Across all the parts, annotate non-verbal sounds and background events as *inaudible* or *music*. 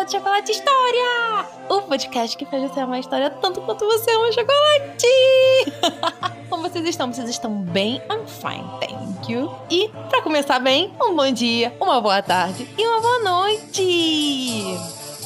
episódio de Chocolate História! O podcast que faz você amar a história tanto quanto você ama chocolate! *laughs* Como vocês estão? Vocês estão bem? I'm fine, thank you. E, para começar bem, um bom dia, uma boa tarde e uma boa noite!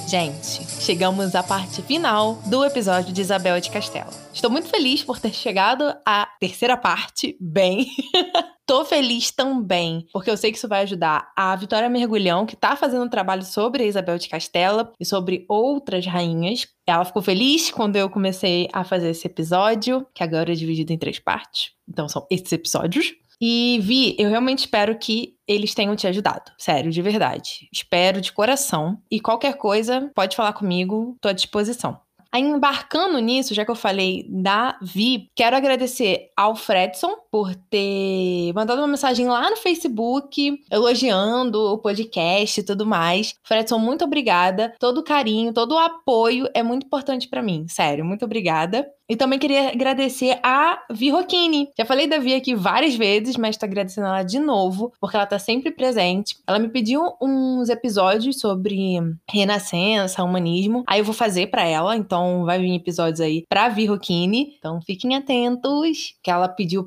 Gente, chegamos à parte final do episódio de Isabel de Castelo. Estou muito feliz por ter chegado à terceira parte bem. *laughs* Tô feliz também, porque eu sei que isso vai ajudar a Vitória Mergulhão, que tá fazendo um trabalho sobre a Isabel de Castela e sobre outras rainhas. Ela ficou feliz quando eu comecei a fazer esse episódio, que agora é dividido em três partes. Então são esses episódios. E Vi, eu realmente espero que eles tenham te ajudado. Sério, de verdade. Espero de coração. E qualquer coisa, pode falar comigo, tô à disposição. Aí, embarcando nisso, já que eu falei da Vi, quero agradecer ao Fredson por ter mandado uma mensagem lá no Facebook, elogiando o podcast e tudo mais. Fredson, muito obrigada. Todo o carinho, todo o apoio é muito importante para mim. Sério, muito obrigada. E também queria agradecer a Vi Rocchini. Já falei da Vi aqui várias vezes, mas tô agradecendo ela de novo, porque ela tá sempre presente. Ela me pediu uns episódios sobre renascença, humanismo. Aí eu vou fazer para ela, então vai vir episódios aí pra Vi Rocchini. Então fiquem atentos, que ela pediu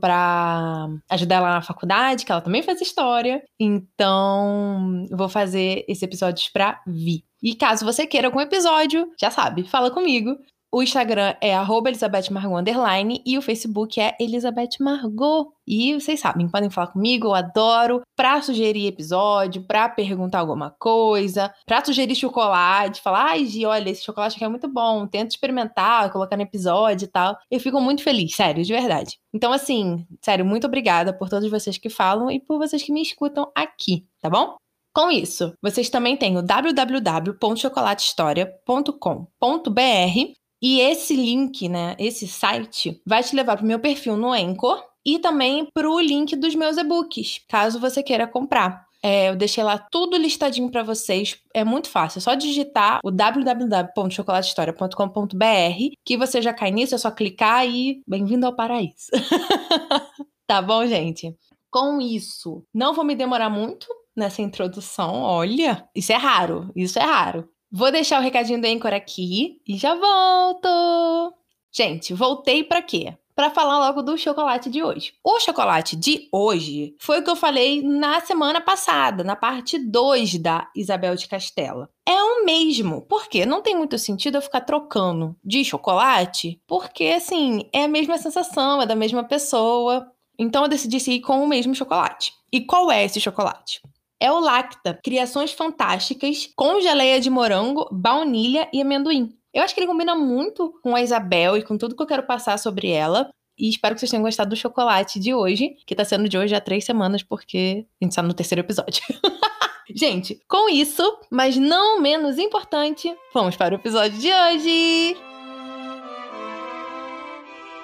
ajudar ela na faculdade, que ela também faz história. Então, vou fazer esses episódios pra Vi. E caso você queira algum episódio, já sabe, fala comigo. O Instagram é Elizabeth Margot underline e o Facebook é Elizabeth Margot. E vocês sabem, podem falar comigo, eu adoro. Pra sugerir episódio, pra perguntar alguma coisa, pra sugerir chocolate, falar, ai, Gi, olha, esse chocolate aqui é muito bom, tenta experimentar, colocar no episódio e tal. Eu fico muito feliz, sério, de verdade. Então, assim, sério, muito obrigada por todos vocês que falam e por vocês que me escutam aqui, tá bom? Com isso, vocês também têm o www.chocolatehistoria.com.br e esse link, né, esse site, vai te levar para o meu perfil no Anchor e também para o link dos meus e-books, caso você queira comprar. É, eu deixei lá tudo listadinho para vocês. É muito fácil. É só digitar o www.chocolatehistoria.com.br que você já cai nisso. É só clicar e bem-vindo ao paraíso. *laughs* tá bom, gente? Com isso, não vou me demorar muito nessa introdução. Olha, isso é raro. Isso é raro. Vou deixar o recadinho do Anchor aqui e já volto! Gente, voltei para quê? Para falar logo do chocolate de hoje. O chocolate de hoje foi o que eu falei na semana passada, na parte 2 da Isabel de Castela. É o mesmo, porque não tem muito sentido eu ficar trocando de chocolate, porque assim, é a mesma sensação, é da mesma pessoa. Então eu decidi seguir com o mesmo chocolate. E qual é esse chocolate? É o Lacta, criações fantásticas com geleia de morango, baunilha e amendoim. Eu acho que ele combina muito com a Isabel e com tudo que eu quero passar sobre ela. E espero que vocês tenham gostado do chocolate de hoje, que tá sendo de hoje há três semanas, porque a gente tá no terceiro episódio. *laughs* gente, com isso, mas não menos importante, vamos para o episódio de hoje!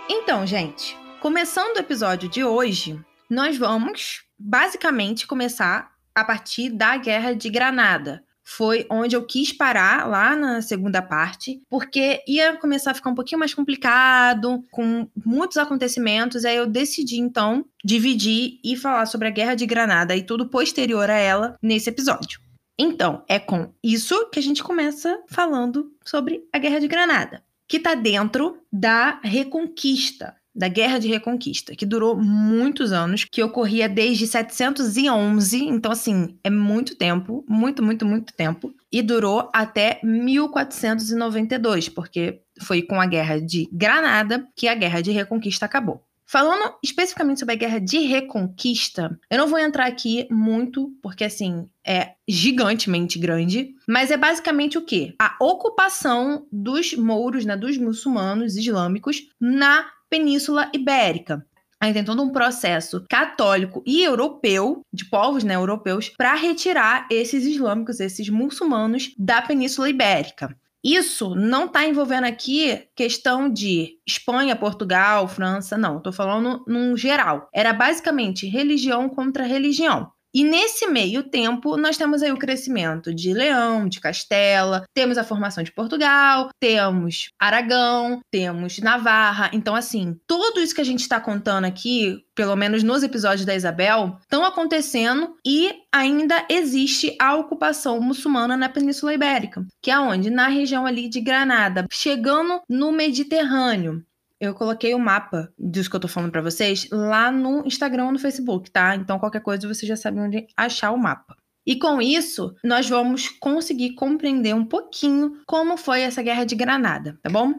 Então, gente, começando o episódio de hoje, nós vamos basicamente começar a partir da Guerra de Granada. Foi onde eu quis parar lá na segunda parte, porque ia começar a ficar um pouquinho mais complicado, com muitos acontecimentos. Aí eu decidi então dividir e falar sobre a Guerra de Granada e tudo posterior a ela nesse episódio. Então, é com isso que a gente começa falando sobre a Guerra de Granada, que está dentro da Reconquista, da Guerra de Reconquista, que durou muitos anos, que ocorria desde 711, então assim, é muito tempo, muito, muito, muito tempo, e durou até 1492, porque foi com a Guerra de Granada que a Guerra de Reconquista acabou. Falando especificamente sobre a Guerra de Reconquista, eu não vou entrar aqui muito, porque assim, é gigantemente grande, mas é basicamente o quê? A ocupação dos mouros, né, dos muçulmanos islâmicos na Península Ibérica. Aí tem todo um processo católico e europeu, de povos né, europeus, para retirar esses islâmicos, esses muçulmanos da Península Ibérica. Isso não está envolvendo aqui questão de Espanha, Portugal, França, não. Estou falando num geral. Era basicamente religião contra religião. E nesse meio tempo, nós temos aí o crescimento de Leão, de Castela, temos a formação de Portugal, temos Aragão, temos Navarra. Então, assim, tudo isso que a gente está contando aqui, pelo menos nos episódios da Isabel, estão acontecendo e ainda existe a ocupação muçulmana na Península Ibérica, que é onde? Na região ali de Granada, chegando no Mediterrâneo eu coloquei o mapa disso que eu tô falando para vocês lá no Instagram ou no Facebook, tá? Então qualquer coisa você já sabe onde achar o mapa. E com isso, nós vamos conseguir compreender um pouquinho como foi essa guerra de Granada, tá bom?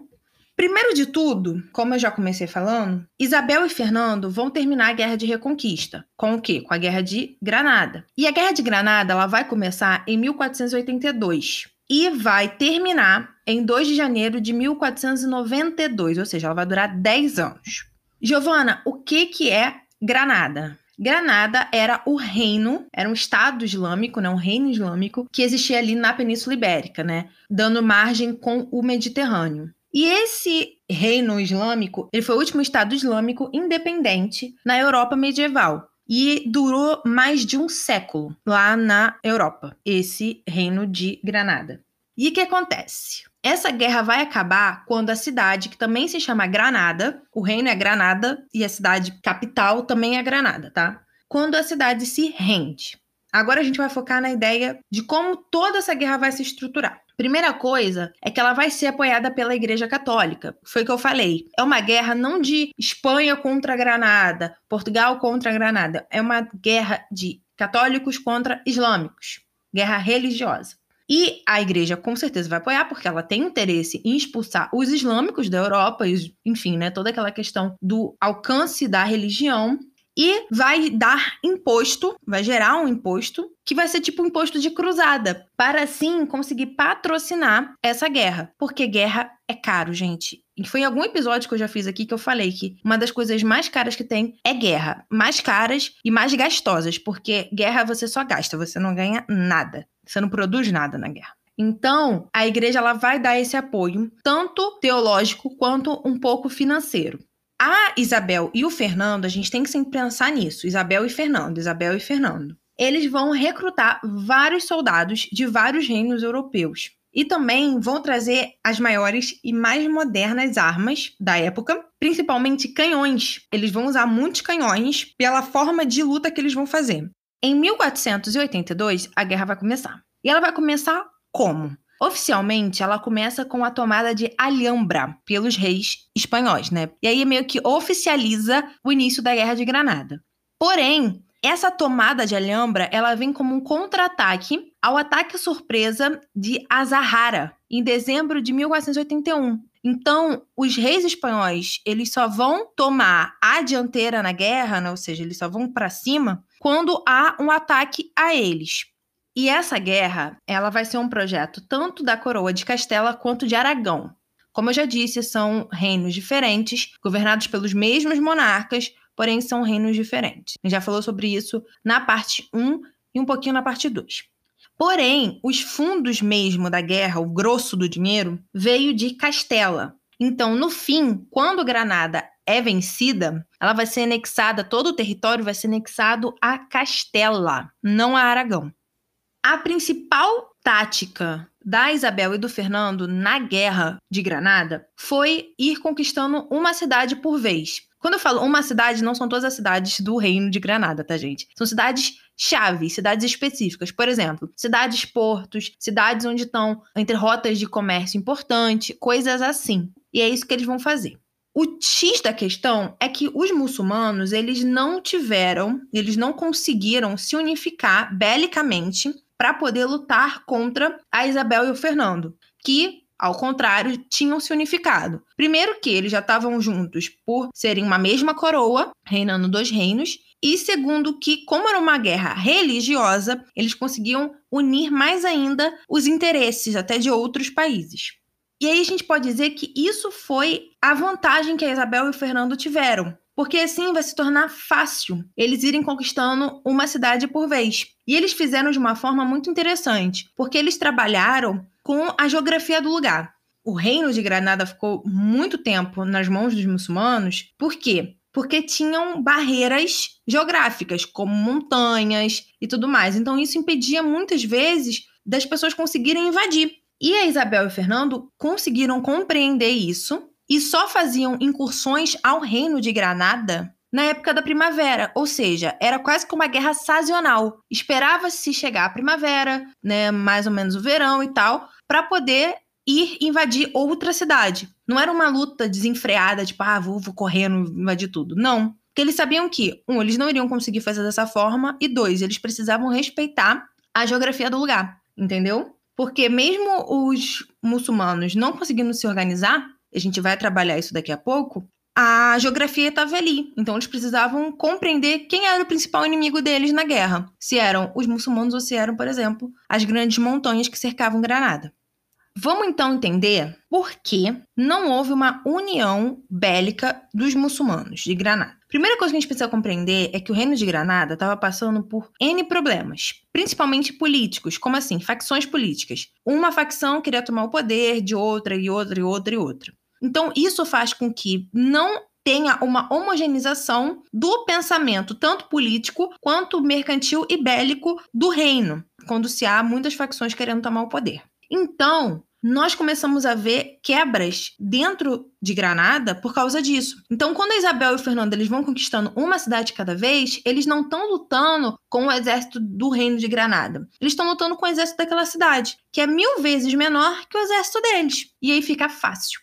Primeiro de tudo, como eu já comecei falando, Isabel e Fernando vão terminar a Guerra de Reconquista. Com o quê? Com a Guerra de Granada. E a Guerra de Granada ela vai começar em 1482 e vai terminar em 2 de janeiro de 1492, ou seja, ela vai durar 10 anos. Giovana, o que, que é Granada? Granada era o reino, era um estado islâmico, né, um reino islâmico que existia ali na Península Ibérica, né, dando margem com o Mediterrâneo. E esse reino islâmico, ele foi o último estado islâmico independente na Europa medieval e durou mais de um século lá na Europa, esse reino de Granada. E o que acontece? Essa guerra vai acabar quando a cidade, que também se chama Granada, o reino é Granada e a cidade capital também é Granada, tá? Quando a cidade se rende. Agora a gente vai focar na ideia de como toda essa guerra vai se estruturar. Primeira coisa é que ela vai ser apoiada pela Igreja Católica. Foi o que eu falei. É uma guerra não de Espanha contra Granada, Portugal contra Granada. É uma guerra de católicos contra islâmicos. Guerra religiosa. E a igreja com certeza vai apoiar, porque ela tem interesse em expulsar os islâmicos da Europa, enfim, né, toda aquela questão do alcance da religião. E vai dar imposto, vai gerar um imposto que vai ser tipo um imposto de cruzada, para assim conseguir patrocinar essa guerra, porque guerra é caro, gente. E foi em algum episódio que eu já fiz aqui que eu falei que uma das coisas mais caras que tem é guerra, mais caras e mais gastosas, porque guerra você só gasta, você não ganha nada, você não produz nada na guerra. Então, a igreja ela vai dar esse apoio, tanto teológico quanto um pouco financeiro. A Isabel e o Fernando, a gente tem que sempre pensar nisso. Isabel e Fernando, Isabel e Fernando. Eles vão recrutar vários soldados de vários reinos europeus. E também vão trazer as maiores e mais modernas armas da época, principalmente canhões. Eles vão usar muitos canhões pela forma de luta que eles vão fazer. Em 1482, a guerra vai começar. E ela vai começar como? Oficialmente, ela começa com a tomada de Alhambra pelos reis espanhóis, né? E aí meio que oficializa o início da Guerra de Granada. Porém, essa tomada de Alhambra, ela vem como um contra-ataque ao ataque surpresa de Azahara, em dezembro de 1481. Então, os reis espanhóis, eles só vão tomar a dianteira na guerra, né? ou seja, eles só vão para cima quando há um ataque a eles. E essa guerra, ela vai ser um projeto tanto da coroa de Castela quanto de Aragão. Como eu já disse, são reinos diferentes, governados pelos mesmos monarcas, porém são reinos diferentes. A gente já falou sobre isso na parte 1 e um pouquinho na parte 2. Porém, os fundos mesmo da guerra, o grosso do dinheiro, veio de Castela. Então, no fim, quando Granada é vencida, ela vai ser anexada, todo o território vai ser anexado a Castela, não a Aragão. A principal tática da Isabel e do Fernando na guerra de Granada foi ir conquistando uma cidade por vez. Quando eu falo uma cidade, não são todas as cidades do reino de Granada, tá, gente? São cidades chave, cidades específicas. Por exemplo, cidades portos, cidades onde estão entre rotas de comércio importante, coisas assim. E é isso que eles vão fazer. O X da questão é que os muçulmanos, eles não tiveram, eles não conseguiram se unificar belicamente para poder lutar contra a Isabel e o Fernando, que ao contrário, tinham se unificado. Primeiro que eles já estavam juntos por serem uma mesma coroa, reinando dois reinos, e segundo que, como era uma guerra religiosa, eles conseguiam unir mais ainda os interesses até de outros países. E aí a gente pode dizer que isso foi a vantagem que a Isabel e o Fernando tiveram, porque assim vai se tornar fácil eles irem conquistando uma cidade por vez. E eles fizeram de uma forma muito interessante, porque eles trabalharam com a geografia do lugar. O reino de Granada ficou muito tempo nas mãos dos muçulmanos, porque porque tinham barreiras geográficas, como montanhas e tudo mais. Então, isso impedia muitas vezes das pessoas conseguirem invadir. E a Isabel e o Fernando conseguiram compreender isso e só faziam incursões ao reino de Granada na época da primavera, ou seja, era quase como uma guerra sazonal. Esperava-se chegar a primavera, né, mais ou menos o verão e tal, para poder ir invadir outra cidade. Não era uma luta desenfreada, tipo, ah, vou, vou correndo, invadir tudo. Não. Porque eles sabiam que, um, eles não iriam conseguir fazer dessa forma, e dois, eles precisavam respeitar a geografia do lugar, entendeu? Porque mesmo os muçulmanos não conseguindo se organizar, a gente vai trabalhar isso daqui a pouco, a geografia estava ali. Então eles precisavam compreender quem era o principal inimigo deles na guerra. Se eram os muçulmanos ou se eram, por exemplo, as grandes montanhas que cercavam Granada. Vamos então entender por que não houve uma união bélica dos muçulmanos de Granada. Primeira coisa que a gente precisa compreender é que o reino de Granada estava passando por N problemas, principalmente políticos, como assim, facções políticas. Uma facção queria tomar o poder de outra e outra e outra e outra. Então, isso faz com que não tenha uma homogeneização do pensamento, tanto político quanto mercantil e bélico do reino, quando se há muitas facções querendo tomar o poder. Então, nós começamos a ver quebras dentro de Granada por causa disso. Então, quando a Isabel e o Fernando eles vão conquistando uma cidade cada vez, eles não estão lutando com o exército do reino de Granada. Eles estão lutando com o exército daquela cidade, que é mil vezes menor que o exército deles. E aí fica fácil.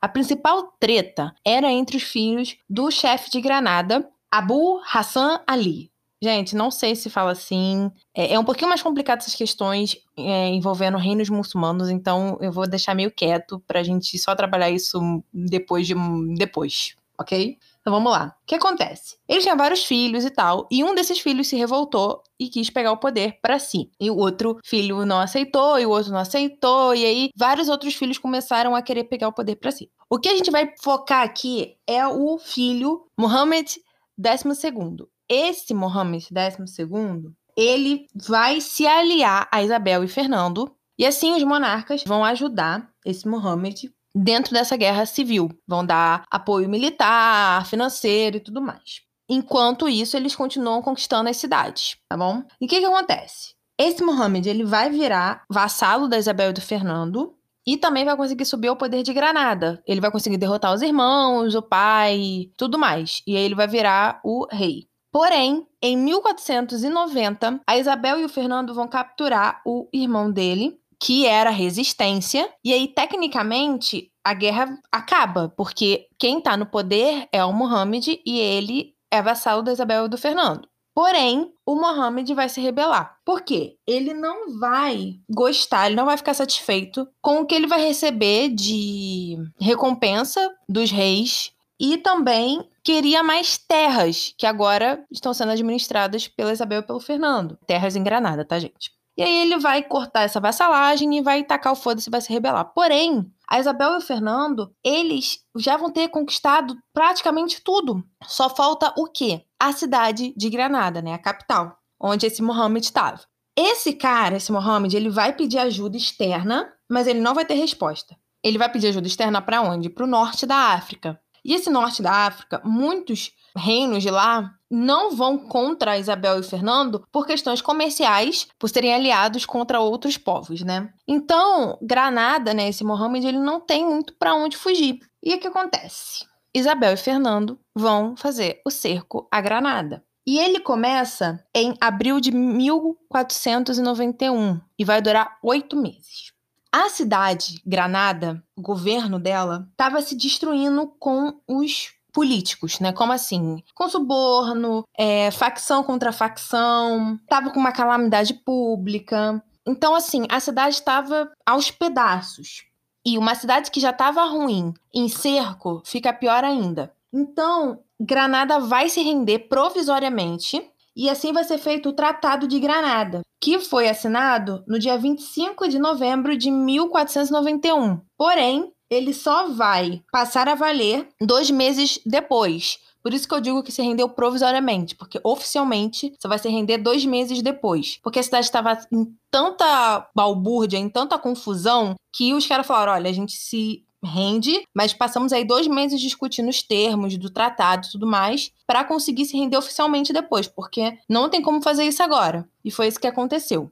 A principal treta era entre os filhos do chefe de Granada, Abu Hassan Ali. Gente, não sei se fala assim. É, é um pouquinho mais complicado essas questões é, envolvendo reinos muçulmanos, então eu vou deixar meio quieto pra gente só trabalhar isso depois de depois, ok? Então vamos lá. O que acontece? Ele tinha vários filhos e tal, e um desses filhos se revoltou e quis pegar o poder para si. E o outro filho não aceitou, e o outro não aceitou, e aí vários outros filhos começaram a querer pegar o poder para si. O que a gente vai focar aqui é o filho Mohammed XII. Esse Mohammed XII, ele vai se aliar a Isabel e Fernando, e assim os monarcas vão ajudar esse Mohammed dentro dessa guerra civil. Vão dar apoio militar, financeiro e tudo mais. Enquanto isso, eles continuam conquistando as cidades, tá bom? E o que, que acontece? Esse Mohammed ele vai virar vassalo da Isabel e do Fernando e também vai conseguir subir ao poder de Granada. Ele vai conseguir derrotar os irmãos, o pai, tudo mais. E aí ele vai virar o rei. Porém, em 1490, a Isabel e o Fernando vão capturar o irmão dele, que era resistência, e aí, tecnicamente, a guerra acaba, porque quem tá no poder é o Mohammed e ele é vassalo da Isabel e do Fernando. Porém, o Mohammed vai se rebelar. Por quê? Ele não vai gostar, ele não vai ficar satisfeito com o que ele vai receber de recompensa dos reis e também queria mais terras, que agora estão sendo administradas pela Isabel e pelo Fernando. Terras em Granada, tá, gente? E aí ele vai cortar essa vassalagem e vai tacar o foda-se e vai se rebelar. Porém, a Isabel e o Fernando, eles já vão ter conquistado praticamente tudo. Só falta o quê? A cidade de Granada, né? A capital, onde esse Mohammed estava. Esse cara, esse Mohammed, ele vai pedir ajuda externa, mas ele não vai ter resposta. Ele vai pedir ajuda externa para onde? Para o norte da África. E esse norte da África, muitos reinos de lá não vão contra Isabel e Fernando por questões comerciais, por serem aliados contra outros povos, né? Então, Granada, né, esse Mohammed, ele não tem muito para onde fugir. E o que acontece? Isabel e Fernando vão fazer o cerco a Granada. E ele começa em abril de 1491 e vai durar oito meses. A cidade, Granada, o governo dela, estava se destruindo com os políticos, né? Como assim? Com suborno, é, facção contra facção, tava com uma calamidade pública. Então, assim, a cidade estava aos pedaços. E uma cidade que já estava ruim em cerco fica pior ainda. Então, Granada vai se render provisoriamente e assim vai ser feito o Tratado de Granada, que foi assinado no dia 25 de novembro de 1491. Porém, ele só vai passar a valer dois meses depois. Por isso que eu digo que se rendeu provisoriamente, porque oficialmente só vai se render dois meses depois. Porque a cidade estava em tanta balbúrdia, em tanta confusão, que os caras falaram: olha, a gente se rende, mas passamos aí dois meses discutindo os termos do tratado e tudo mais, para conseguir se render oficialmente depois, porque não tem como fazer isso agora. E foi isso que aconteceu.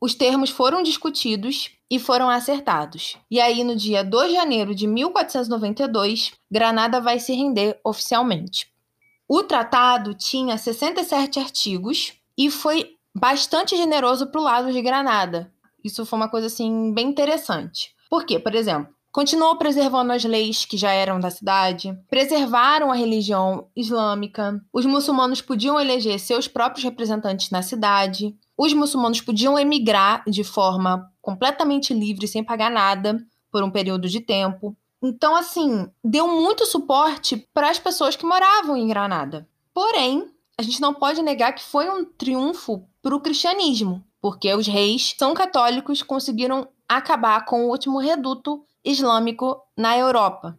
Os termos foram discutidos e foram acertados. E aí, no dia 2 de janeiro de 1492, Granada vai se render oficialmente. O tratado tinha 67 artigos e foi bastante generoso para o lado de Granada. Isso foi uma coisa assim bem interessante. Por quê? Por exemplo, continuou preservando as leis que já eram da cidade, preservaram a religião islâmica, os muçulmanos podiam eleger seus próprios representantes na cidade, os muçulmanos podiam emigrar de forma completamente livre, sem pagar nada, por um período de tempo. Então, assim, deu muito suporte para as pessoas que moravam em Granada. Porém, a gente não pode negar que foi um triunfo para o cristianismo, porque os reis são católicos conseguiram acabar com o último reduto islâmico na Europa.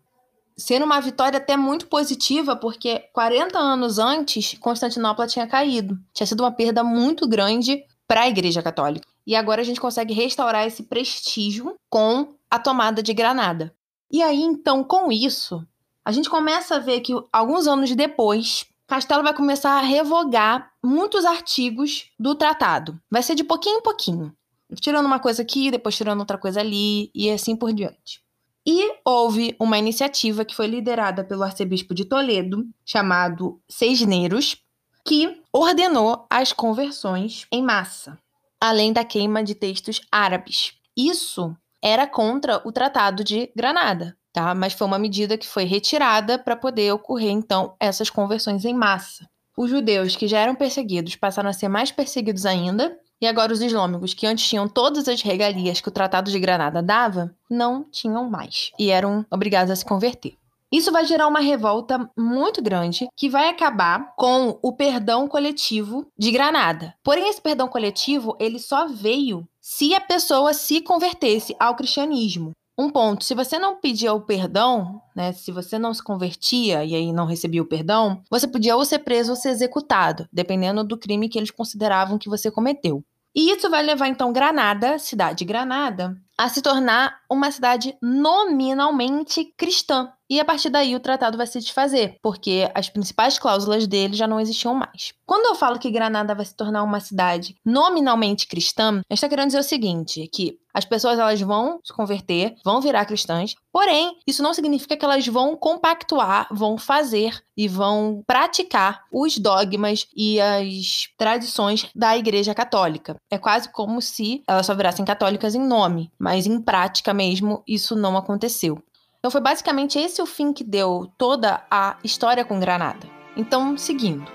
Sendo uma vitória até muito positiva, porque 40 anos antes, Constantinopla tinha caído. Tinha sido uma perda muito grande para a Igreja Católica. E agora a gente consegue restaurar esse prestígio com a tomada de Granada. E aí, então, com isso, a gente começa a ver que alguns anos depois, Castelo vai começar a revogar muitos artigos do tratado. Vai ser de pouquinho em pouquinho. Tirando uma coisa aqui, depois tirando outra coisa ali, e assim por diante. E houve uma iniciativa que foi liderada pelo arcebispo de Toledo, chamado Seisneiros, que ordenou as conversões em massa, além da queima de textos árabes. Isso era contra o Tratado de Granada, tá? Mas foi uma medida que foi retirada para poder ocorrer então essas conversões em massa. Os judeus que já eram perseguidos passaram a ser mais perseguidos ainda, e agora os islâmicos, que antes tinham todas as regalias que o Tratado de Granada dava, não tinham mais e eram obrigados a se converter. Isso vai gerar uma revolta muito grande que vai acabar com o perdão coletivo de Granada. Porém, esse perdão coletivo, ele só veio se a pessoa se convertesse ao cristianismo. Um ponto, se você não pedia o perdão, né, se você não se convertia e aí não recebia o perdão, você podia ou ser preso ou ser executado, dependendo do crime que eles consideravam que você cometeu. E isso vai levar então Granada, cidade de Granada, a se tornar uma cidade nominalmente cristã. E a partir daí o tratado vai se desfazer, porque as principais cláusulas dele já não existiam mais. Quando eu falo que Granada vai se tornar uma cidade nominalmente cristã, a gente está querendo dizer o seguinte: que as pessoas elas vão se converter, vão virar cristãs, porém, isso não significa que elas vão compactuar, vão fazer e vão praticar os dogmas e as tradições da Igreja Católica. É quase como se elas só virassem católicas em nome, mas em prática mesmo isso não aconteceu. Então foi basicamente esse o fim que deu toda a história com Granada. Então, seguindo.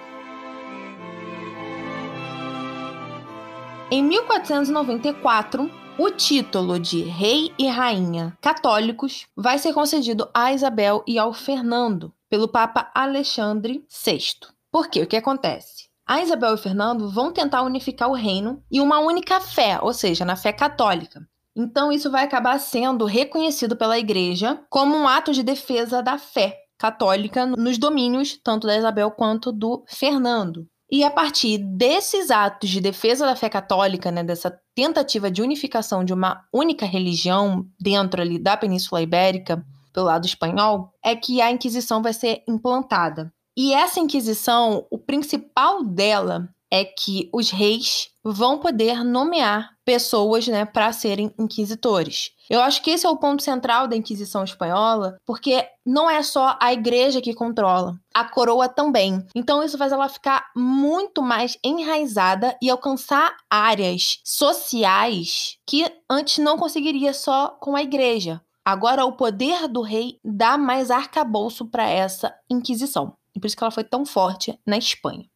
Em 1494, o título de rei e rainha católicos vai ser concedido a Isabel e ao Fernando pelo Papa Alexandre VI. Por quê? O que acontece? A Isabel e o Fernando vão tentar unificar o reino em uma única fé, ou seja, na fé católica. Então, isso vai acabar sendo reconhecido pela Igreja como um ato de defesa da fé católica nos domínios tanto da Isabel quanto do Fernando. E a partir desses atos de defesa da fé católica, né, dessa tentativa de unificação de uma única religião dentro ali da Península Ibérica, pelo lado espanhol, é que a Inquisição vai ser implantada. E essa Inquisição, o principal dela é que os reis vão poder nomear pessoas né, para serem inquisitores. Eu acho que esse é o ponto central da Inquisição Espanhola, porque não é só a igreja que controla, a coroa também. Então isso faz ela ficar muito mais enraizada e alcançar áreas sociais que antes não conseguiria só com a igreja. Agora o poder do rei dá mais arcabouço para essa Inquisição. E por isso que ela foi tão forte na Espanha.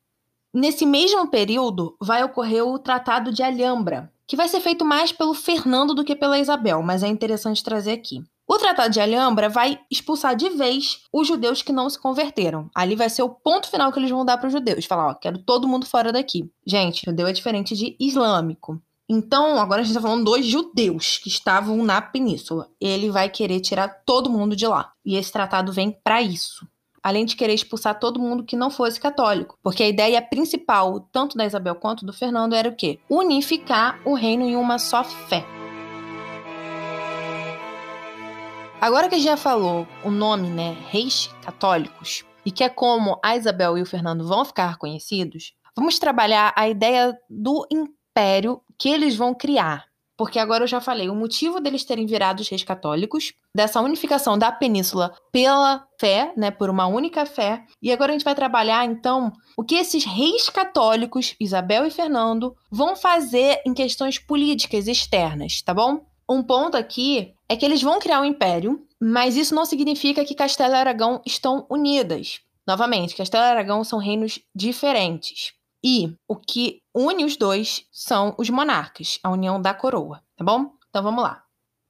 Nesse mesmo período, vai ocorrer o Tratado de Alhambra, que vai ser feito mais pelo Fernando do que pela Isabel, mas é interessante trazer aqui. O Tratado de Alhambra vai expulsar de vez os judeus que não se converteram. Ali vai ser o ponto final que eles vão dar para os judeus. Falar, ó, quero todo mundo fora daqui. Gente, judeu é diferente de islâmico. Então, agora a gente está falando dos judeus que estavam na península. Ele vai querer tirar todo mundo de lá. E esse tratado vem para isso além de querer expulsar todo mundo que não fosse católico. Porque a ideia principal, tanto da Isabel quanto do Fernando, era o quê? Unificar o reino em uma só fé. Agora que a gente já falou o nome, né, reis católicos, e que é como a Isabel e o Fernando vão ficar conhecidos, vamos trabalhar a ideia do império que eles vão criar. Porque agora eu já falei o motivo deles terem virado os reis católicos, dessa unificação da península pela fé, né, por uma única fé. E agora a gente vai trabalhar então o que esses reis católicos, Isabel e Fernando, vão fazer em questões políticas externas, tá bom? Um ponto aqui é que eles vão criar um império, mas isso não significa que Castelo e Aragão estão unidas. Novamente, Castelo e Aragão são reinos diferentes. E o que une os dois são os monarcas, a união da coroa, tá bom? Então vamos lá.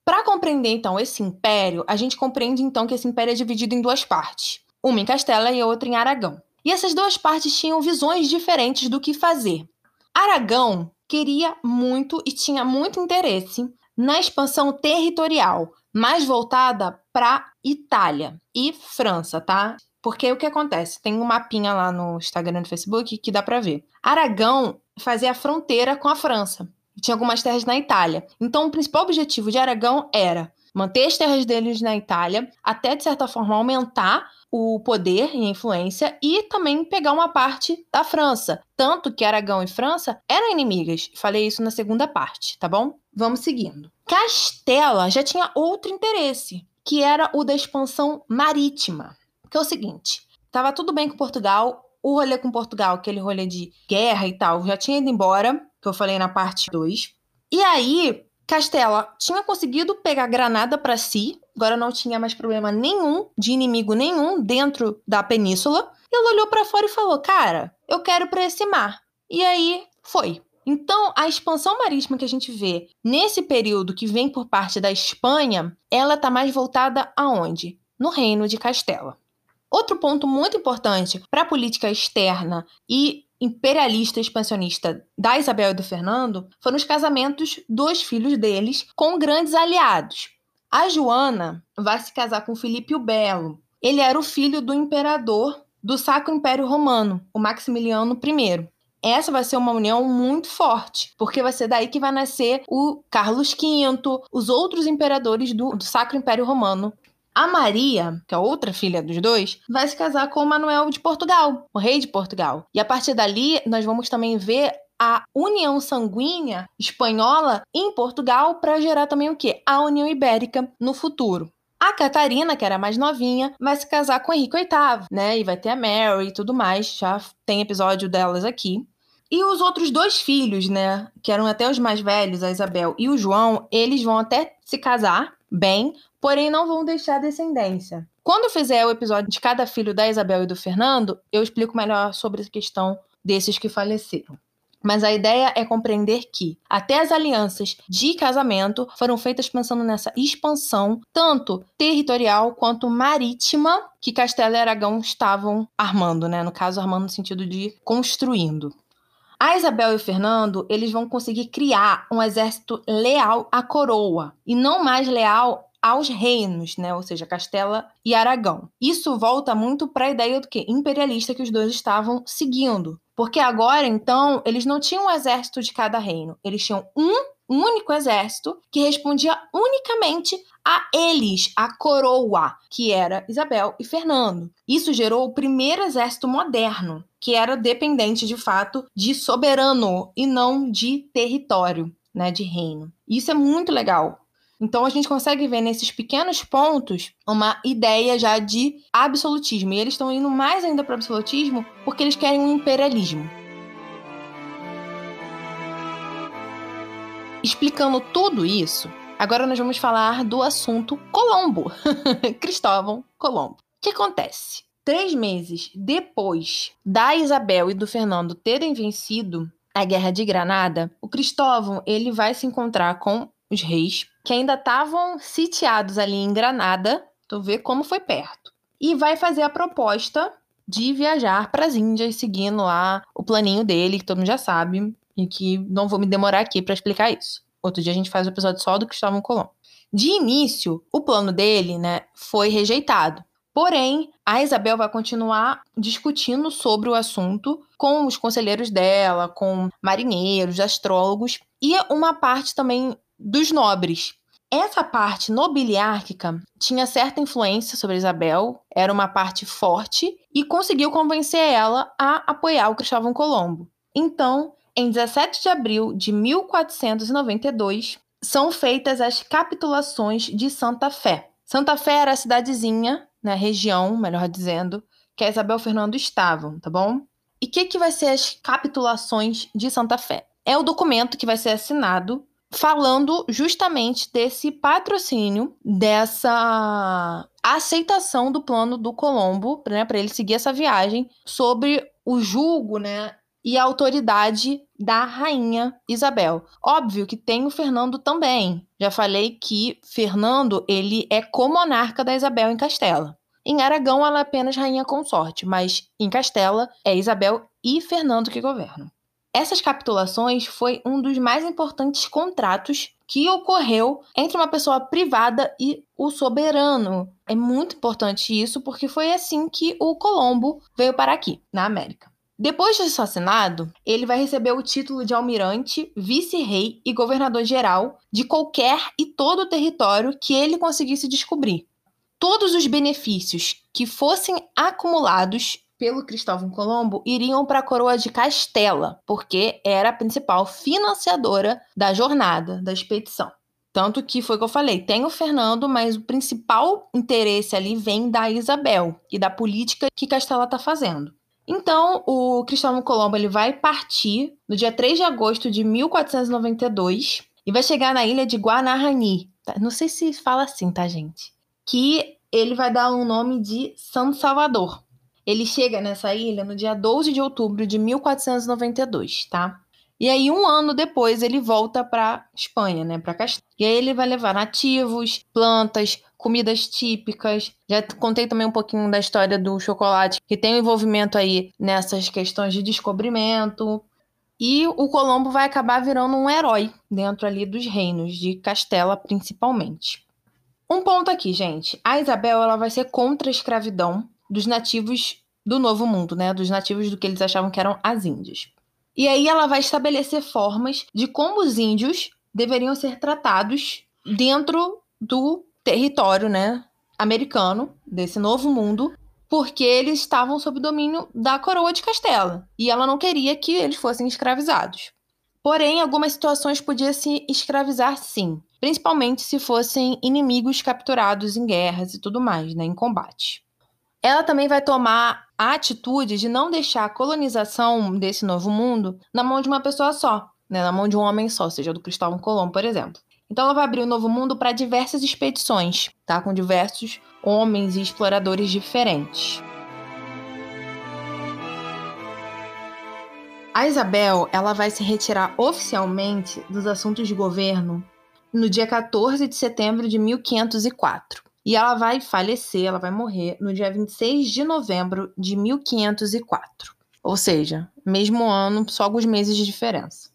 Para compreender então esse império, a gente compreende então que esse império é dividido em duas partes, uma em Castela e outra em Aragão. E essas duas partes tinham visões diferentes do que fazer. Aragão queria muito e tinha muito interesse na expansão territorial, mais voltada para Itália e França, tá? Porque o que acontece? Tem um mapinha lá no Instagram e no Facebook que dá para ver. Aragão fazia a fronteira com a França. Tinha algumas terras na Itália. Então, o principal objetivo de Aragão era manter as terras deles na Itália, até de certa forma aumentar o poder e a influência e também pegar uma parte da França. Tanto que Aragão e França eram inimigas. Falei isso na segunda parte, tá bom? Vamos seguindo. Castela já tinha outro interesse, que era o da expansão marítima. Que é o seguinte: tava tudo bem com Portugal, o rolê com Portugal, aquele rolê de guerra e tal, já tinha ido embora, que eu falei na parte 2. E aí, Castela tinha conseguido pegar Granada para si, agora não tinha mais problema nenhum de inimigo nenhum dentro da península. E ela olhou para fora e falou: "Cara, eu quero para esse mar". E aí foi. Então, a expansão marítima que a gente vê nesse período que vem por parte da Espanha, ela está mais voltada aonde? No reino de Castela. Outro ponto muito importante para a política externa e imperialista expansionista da Isabel e do Fernando foram os casamentos dos filhos deles com grandes aliados. A Joana vai se casar com Filipe o Belo. Ele era o filho do imperador do Sacro Império Romano, o Maximiliano I. Essa vai ser uma união muito forte, porque vai ser daí que vai nascer o Carlos V, os outros imperadores do, do Sacro Império Romano, a Maria, que é outra filha dos dois, vai se casar com o Manuel de Portugal, o rei de Portugal. E a partir dali, nós vamos também ver a união sanguínea espanhola em Portugal para gerar também o quê? A União Ibérica no futuro. A Catarina, que era mais novinha, vai se casar com Henrique VIII, né? E vai ter a Mary e tudo mais. Já tem episódio delas aqui. E os outros dois filhos, né? Que eram até os mais velhos, a Isabel e o João, eles vão até se casar bem, porém não vão deixar descendência. Quando eu fizer o episódio de cada filho da Isabel e do Fernando, eu explico melhor sobre a questão desses que faleceram. Mas a ideia é compreender que até as alianças de casamento foram feitas pensando nessa expansão, tanto territorial quanto marítima, que Castelo e Aragão estavam armando, né? No caso, armando no sentido de construindo. A Isabel e o Fernando, eles vão conseguir criar um exército leal à coroa e não mais leal aos reinos, né? Ou seja, Castela e Aragão. Isso volta muito para a ideia do que imperialista que os dois estavam seguindo, porque agora então eles não tinham um exército de cada reino, eles tinham um único exército que respondia unicamente a eles, a coroa, que era Isabel e Fernando. Isso gerou o primeiro exército moderno, que era dependente de fato de soberano e não de território, né, de reino. Isso é muito legal, então a gente consegue ver nesses pequenos pontos uma ideia já de absolutismo. E eles estão indo mais ainda para o absolutismo porque eles querem um imperialismo. Explicando tudo isso, agora nós vamos falar do assunto Colombo. *laughs* Cristóvão Colombo. O que acontece? Três meses depois da Isabel e do Fernando terem vencido a Guerra de Granada, o Cristóvão ele vai se encontrar com os reis, que ainda estavam sitiados ali em Granada, tu vê como foi perto. E vai fazer a proposta de viajar para as Índias, seguindo lá o planinho dele, que todo mundo já sabe, e que não vou me demorar aqui para explicar isso. Outro dia a gente faz o episódio só do Cristóvão Colombo. De início, o plano dele, né, foi rejeitado. Porém, a Isabel vai continuar discutindo sobre o assunto com os conselheiros dela, com marinheiros, astrólogos e uma parte também dos nobres. Essa parte nobiliárquica tinha certa influência sobre Isabel, era uma parte forte e conseguiu convencer ela a apoiar o Cristóvão Colombo. Então, em 17 de abril de 1492, são feitas as capitulações de Santa Fé. Santa Fé era a cidadezinha, na né, região, melhor dizendo, que a Isabel Fernando estavam, tá bom? E o que, que vai ser as capitulações de Santa Fé? É o documento que vai ser assinado falando justamente desse patrocínio, dessa aceitação do plano do Colombo, né, para ele seguir essa viagem, sobre o julgo, né, e a autoridade da rainha Isabel. Óbvio que tem o Fernando também. Já falei que Fernando, ele é comonarca da Isabel em Castela. Em Aragão, ela é apenas rainha consorte, mas em Castela é Isabel e Fernando que governam. Essas capitulações foi um dos mais importantes contratos que ocorreu entre uma pessoa privada e o soberano. É muito importante isso porque foi assim que o Colombo veio para aqui, na América. Depois de assassinado, ele vai receber o título de almirante, vice-rei e governador-geral de qualquer e todo o território que ele conseguisse descobrir. Todos os benefícios que fossem acumulados pelo Cristóvão Colombo iriam para a coroa de Castela, porque era a principal financiadora da jornada, da expedição. Tanto que foi o que eu falei, tem o Fernando, mas o principal interesse ali vem da Isabel e da política que Castela está fazendo. Então, o Cristóvão Colombo ele vai partir no dia 3 de agosto de 1492 e vai chegar na ilha de Guanahani. Tá? Não sei se fala assim, tá, gente? Que ele vai dar um nome de São Salvador. Ele chega nessa ilha no dia 12 de outubro de 1492, tá? E aí, um ano depois, ele volta para Espanha, né? Para Castela. E aí, ele vai levar nativos, plantas, comidas típicas. Já contei também um pouquinho da história do chocolate, que tem um envolvimento aí nessas questões de descobrimento. E o Colombo vai acabar virando um herói dentro ali dos reinos, de Castela principalmente. Um ponto aqui, gente. A Isabel ela vai ser contra a escravidão dos nativos do Novo Mundo, né? Dos nativos do que eles achavam que eram as Índias. E aí ela vai estabelecer formas de como os índios deveriam ser tratados dentro do território, né, americano, desse novo mundo, porque eles estavam sob domínio da coroa de Castela, e ela não queria que eles fossem escravizados. Porém, algumas situações podia se escravizar sim, principalmente se fossem inimigos capturados em guerras e tudo mais, né, em combate. Ela também vai tomar a atitude de não deixar a colonização desse novo mundo na mão de uma pessoa só, né, na mão de um homem só, seja do Cristóvão Colombo, por exemplo. Então ela vai abrir o um novo mundo para diversas expedições, tá? Com diversos homens e exploradores diferentes. A Isabel, ela vai se retirar oficialmente dos assuntos de governo no dia 14 de setembro de 1504. E ela vai falecer, ela vai morrer no dia 26 de novembro de 1504. Ou seja, mesmo ano, só alguns meses de diferença.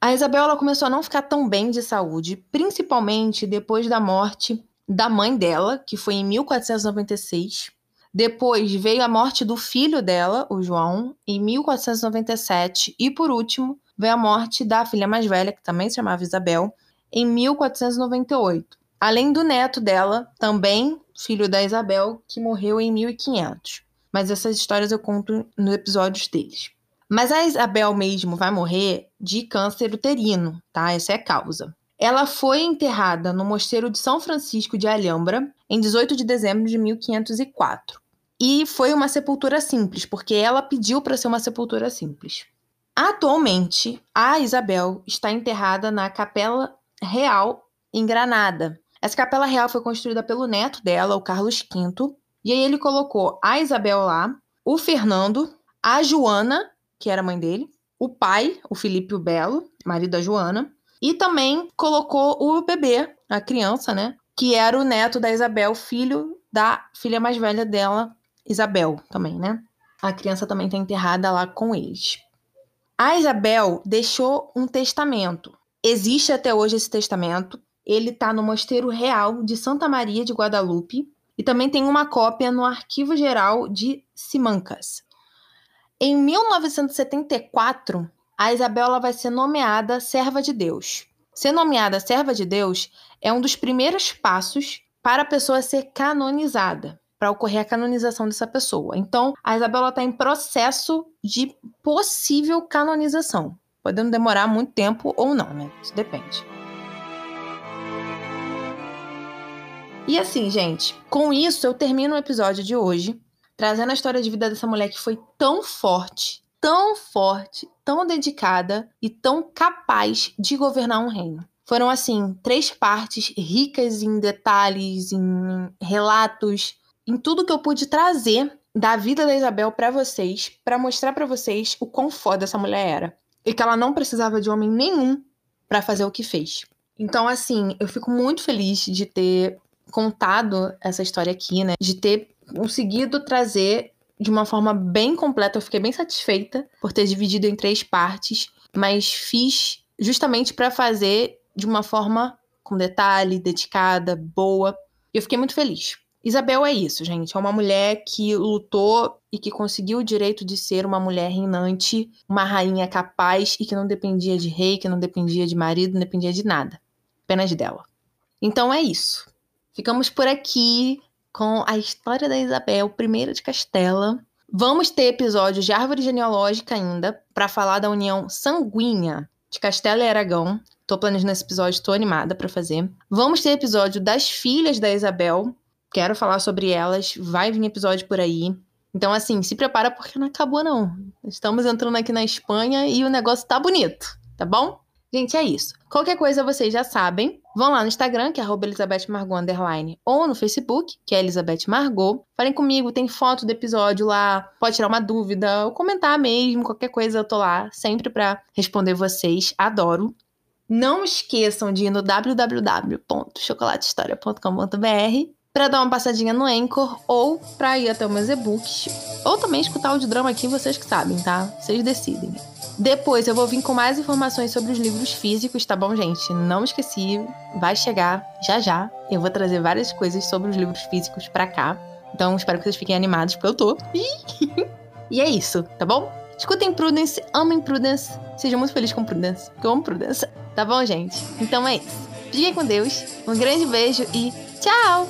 A Isabel começou a não ficar tão bem de saúde, principalmente depois da morte da mãe dela, que foi em 1496. Depois veio a morte do filho dela, o João, em 1497. E por último, veio a morte da filha mais velha, que também se chamava Isabel, em 1498 além do neto dela, também filho da Isabel, que morreu em 1500. Mas essas histórias eu conto nos episódios deles. Mas a Isabel mesmo vai morrer de câncer uterino, tá? Essa é a causa. Ela foi enterrada no Mosteiro de São Francisco de Alhambra em 18 de dezembro de 1504. E foi uma sepultura simples, porque ela pediu para ser uma sepultura simples. Atualmente, a Isabel está enterrada na Capela Real em Granada, essa capela real foi construída pelo neto dela, o Carlos V, e aí ele colocou a Isabel lá, o Fernando, a Joana, que era mãe dele, o pai, o Felipe o Belo, marido da Joana, e também colocou o bebê, a criança, né, que era o neto da Isabel, filho da filha mais velha dela, Isabel, também, né? A criança também está enterrada lá com eles. A Isabel deixou um testamento. Existe até hoje esse testamento ele está no Mosteiro Real de Santa Maria de Guadalupe e também tem uma cópia no Arquivo Geral de Simancas. Em 1974, a Isabela vai ser nomeada serva de Deus. Ser nomeada serva de Deus é um dos primeiros passos para a pessoa ser canonizada, para ocorrer a canonização dessa pessoa. Então, a Isabela está em processo de possível canonização, podendo demorar muito tempo ou não, né? Isso depende. E assim, gente, com isso eu termino o episódio de hoje, trazendo a história de vida dessa mulher que foi tão forte, tão forte, tão dedicada e tão capaz de governar um reino. Foram, assim, três partes ricas em detalhes, em relatos, em tudo que eu pude trazer da vida da Isabel para vocês, para mostrar para vocês o quão foda essa mulher era. E que ela não precisava de homem nenhum para fazer o que fez. Então, assim, eu fico muito feliz de ter contado essa história aqui, né? De ter conseguido trazer de uma forma bem completa. Eu fiquei bem satisfeita por ter dividido em três partes, mas fiz justamente para fazer de uma forma com detalhe, dedicada, boa. E eu fiquei muito feliz. Isabel é isso, gente. É uma mulher que lutou e que conseguiu o direito de ser uma mulher reinante, uma rainha capaz e que não dependia de rei, que não dependia de marido, não dependia de nada. Apenas dela. Então é isso. Ficamos por aqui com a história da Isabel, primeira de Castela. Vamos ter episódios de árvore genealógica ainda, para falar da união sanguínea de Castela e Aragão. Tô planejando esse episódio, tô animada para fazer. Vamos ter episódio das filhas da Isabel. Quero falar sobre elas. Vai vir episódio por aí. Então, assim, se prepara porque não acabou, não. Estamos entrando aqui na Espanha e o negócio tá bonito, tá bom? Gente, é isso. Qualquer coisa vocês já sabem. Vão lá no Instagram, que é Elizabeth ou no Facebook, que é Elizabeth Margot. Falem comigo, tem foto do episódio lá, pode tirar uma dúvida, ou comentar mesmo, qualquer coisa eu tô lá, sempre para responder vocês. Adoro. Não esqueçam de ir no www.chocolatehistoria.com.br para dar uma passadinha no Anchor ou para ir até meus e-books, ou também escutar o de drama aqui, vocês que sabem, tá? Vocês decidem. Depois eu vou vir com mais informações sobre os livros físicos, tá bom, gente? Não esqueci, vai chegar já já. Eu vou trazer várias coisas sobre os livros físicos pra cá. Então espero que vocês fiquem animados, porque eu tô. *laughs* e é isso, tá bom? Escutem Prudence, amem Prudence, sejam muito felizes com Prudence, porque eu amo Prudence. Tá bom, gente? Então é isso. Fiquem com Deus, um grande beijo e tchau!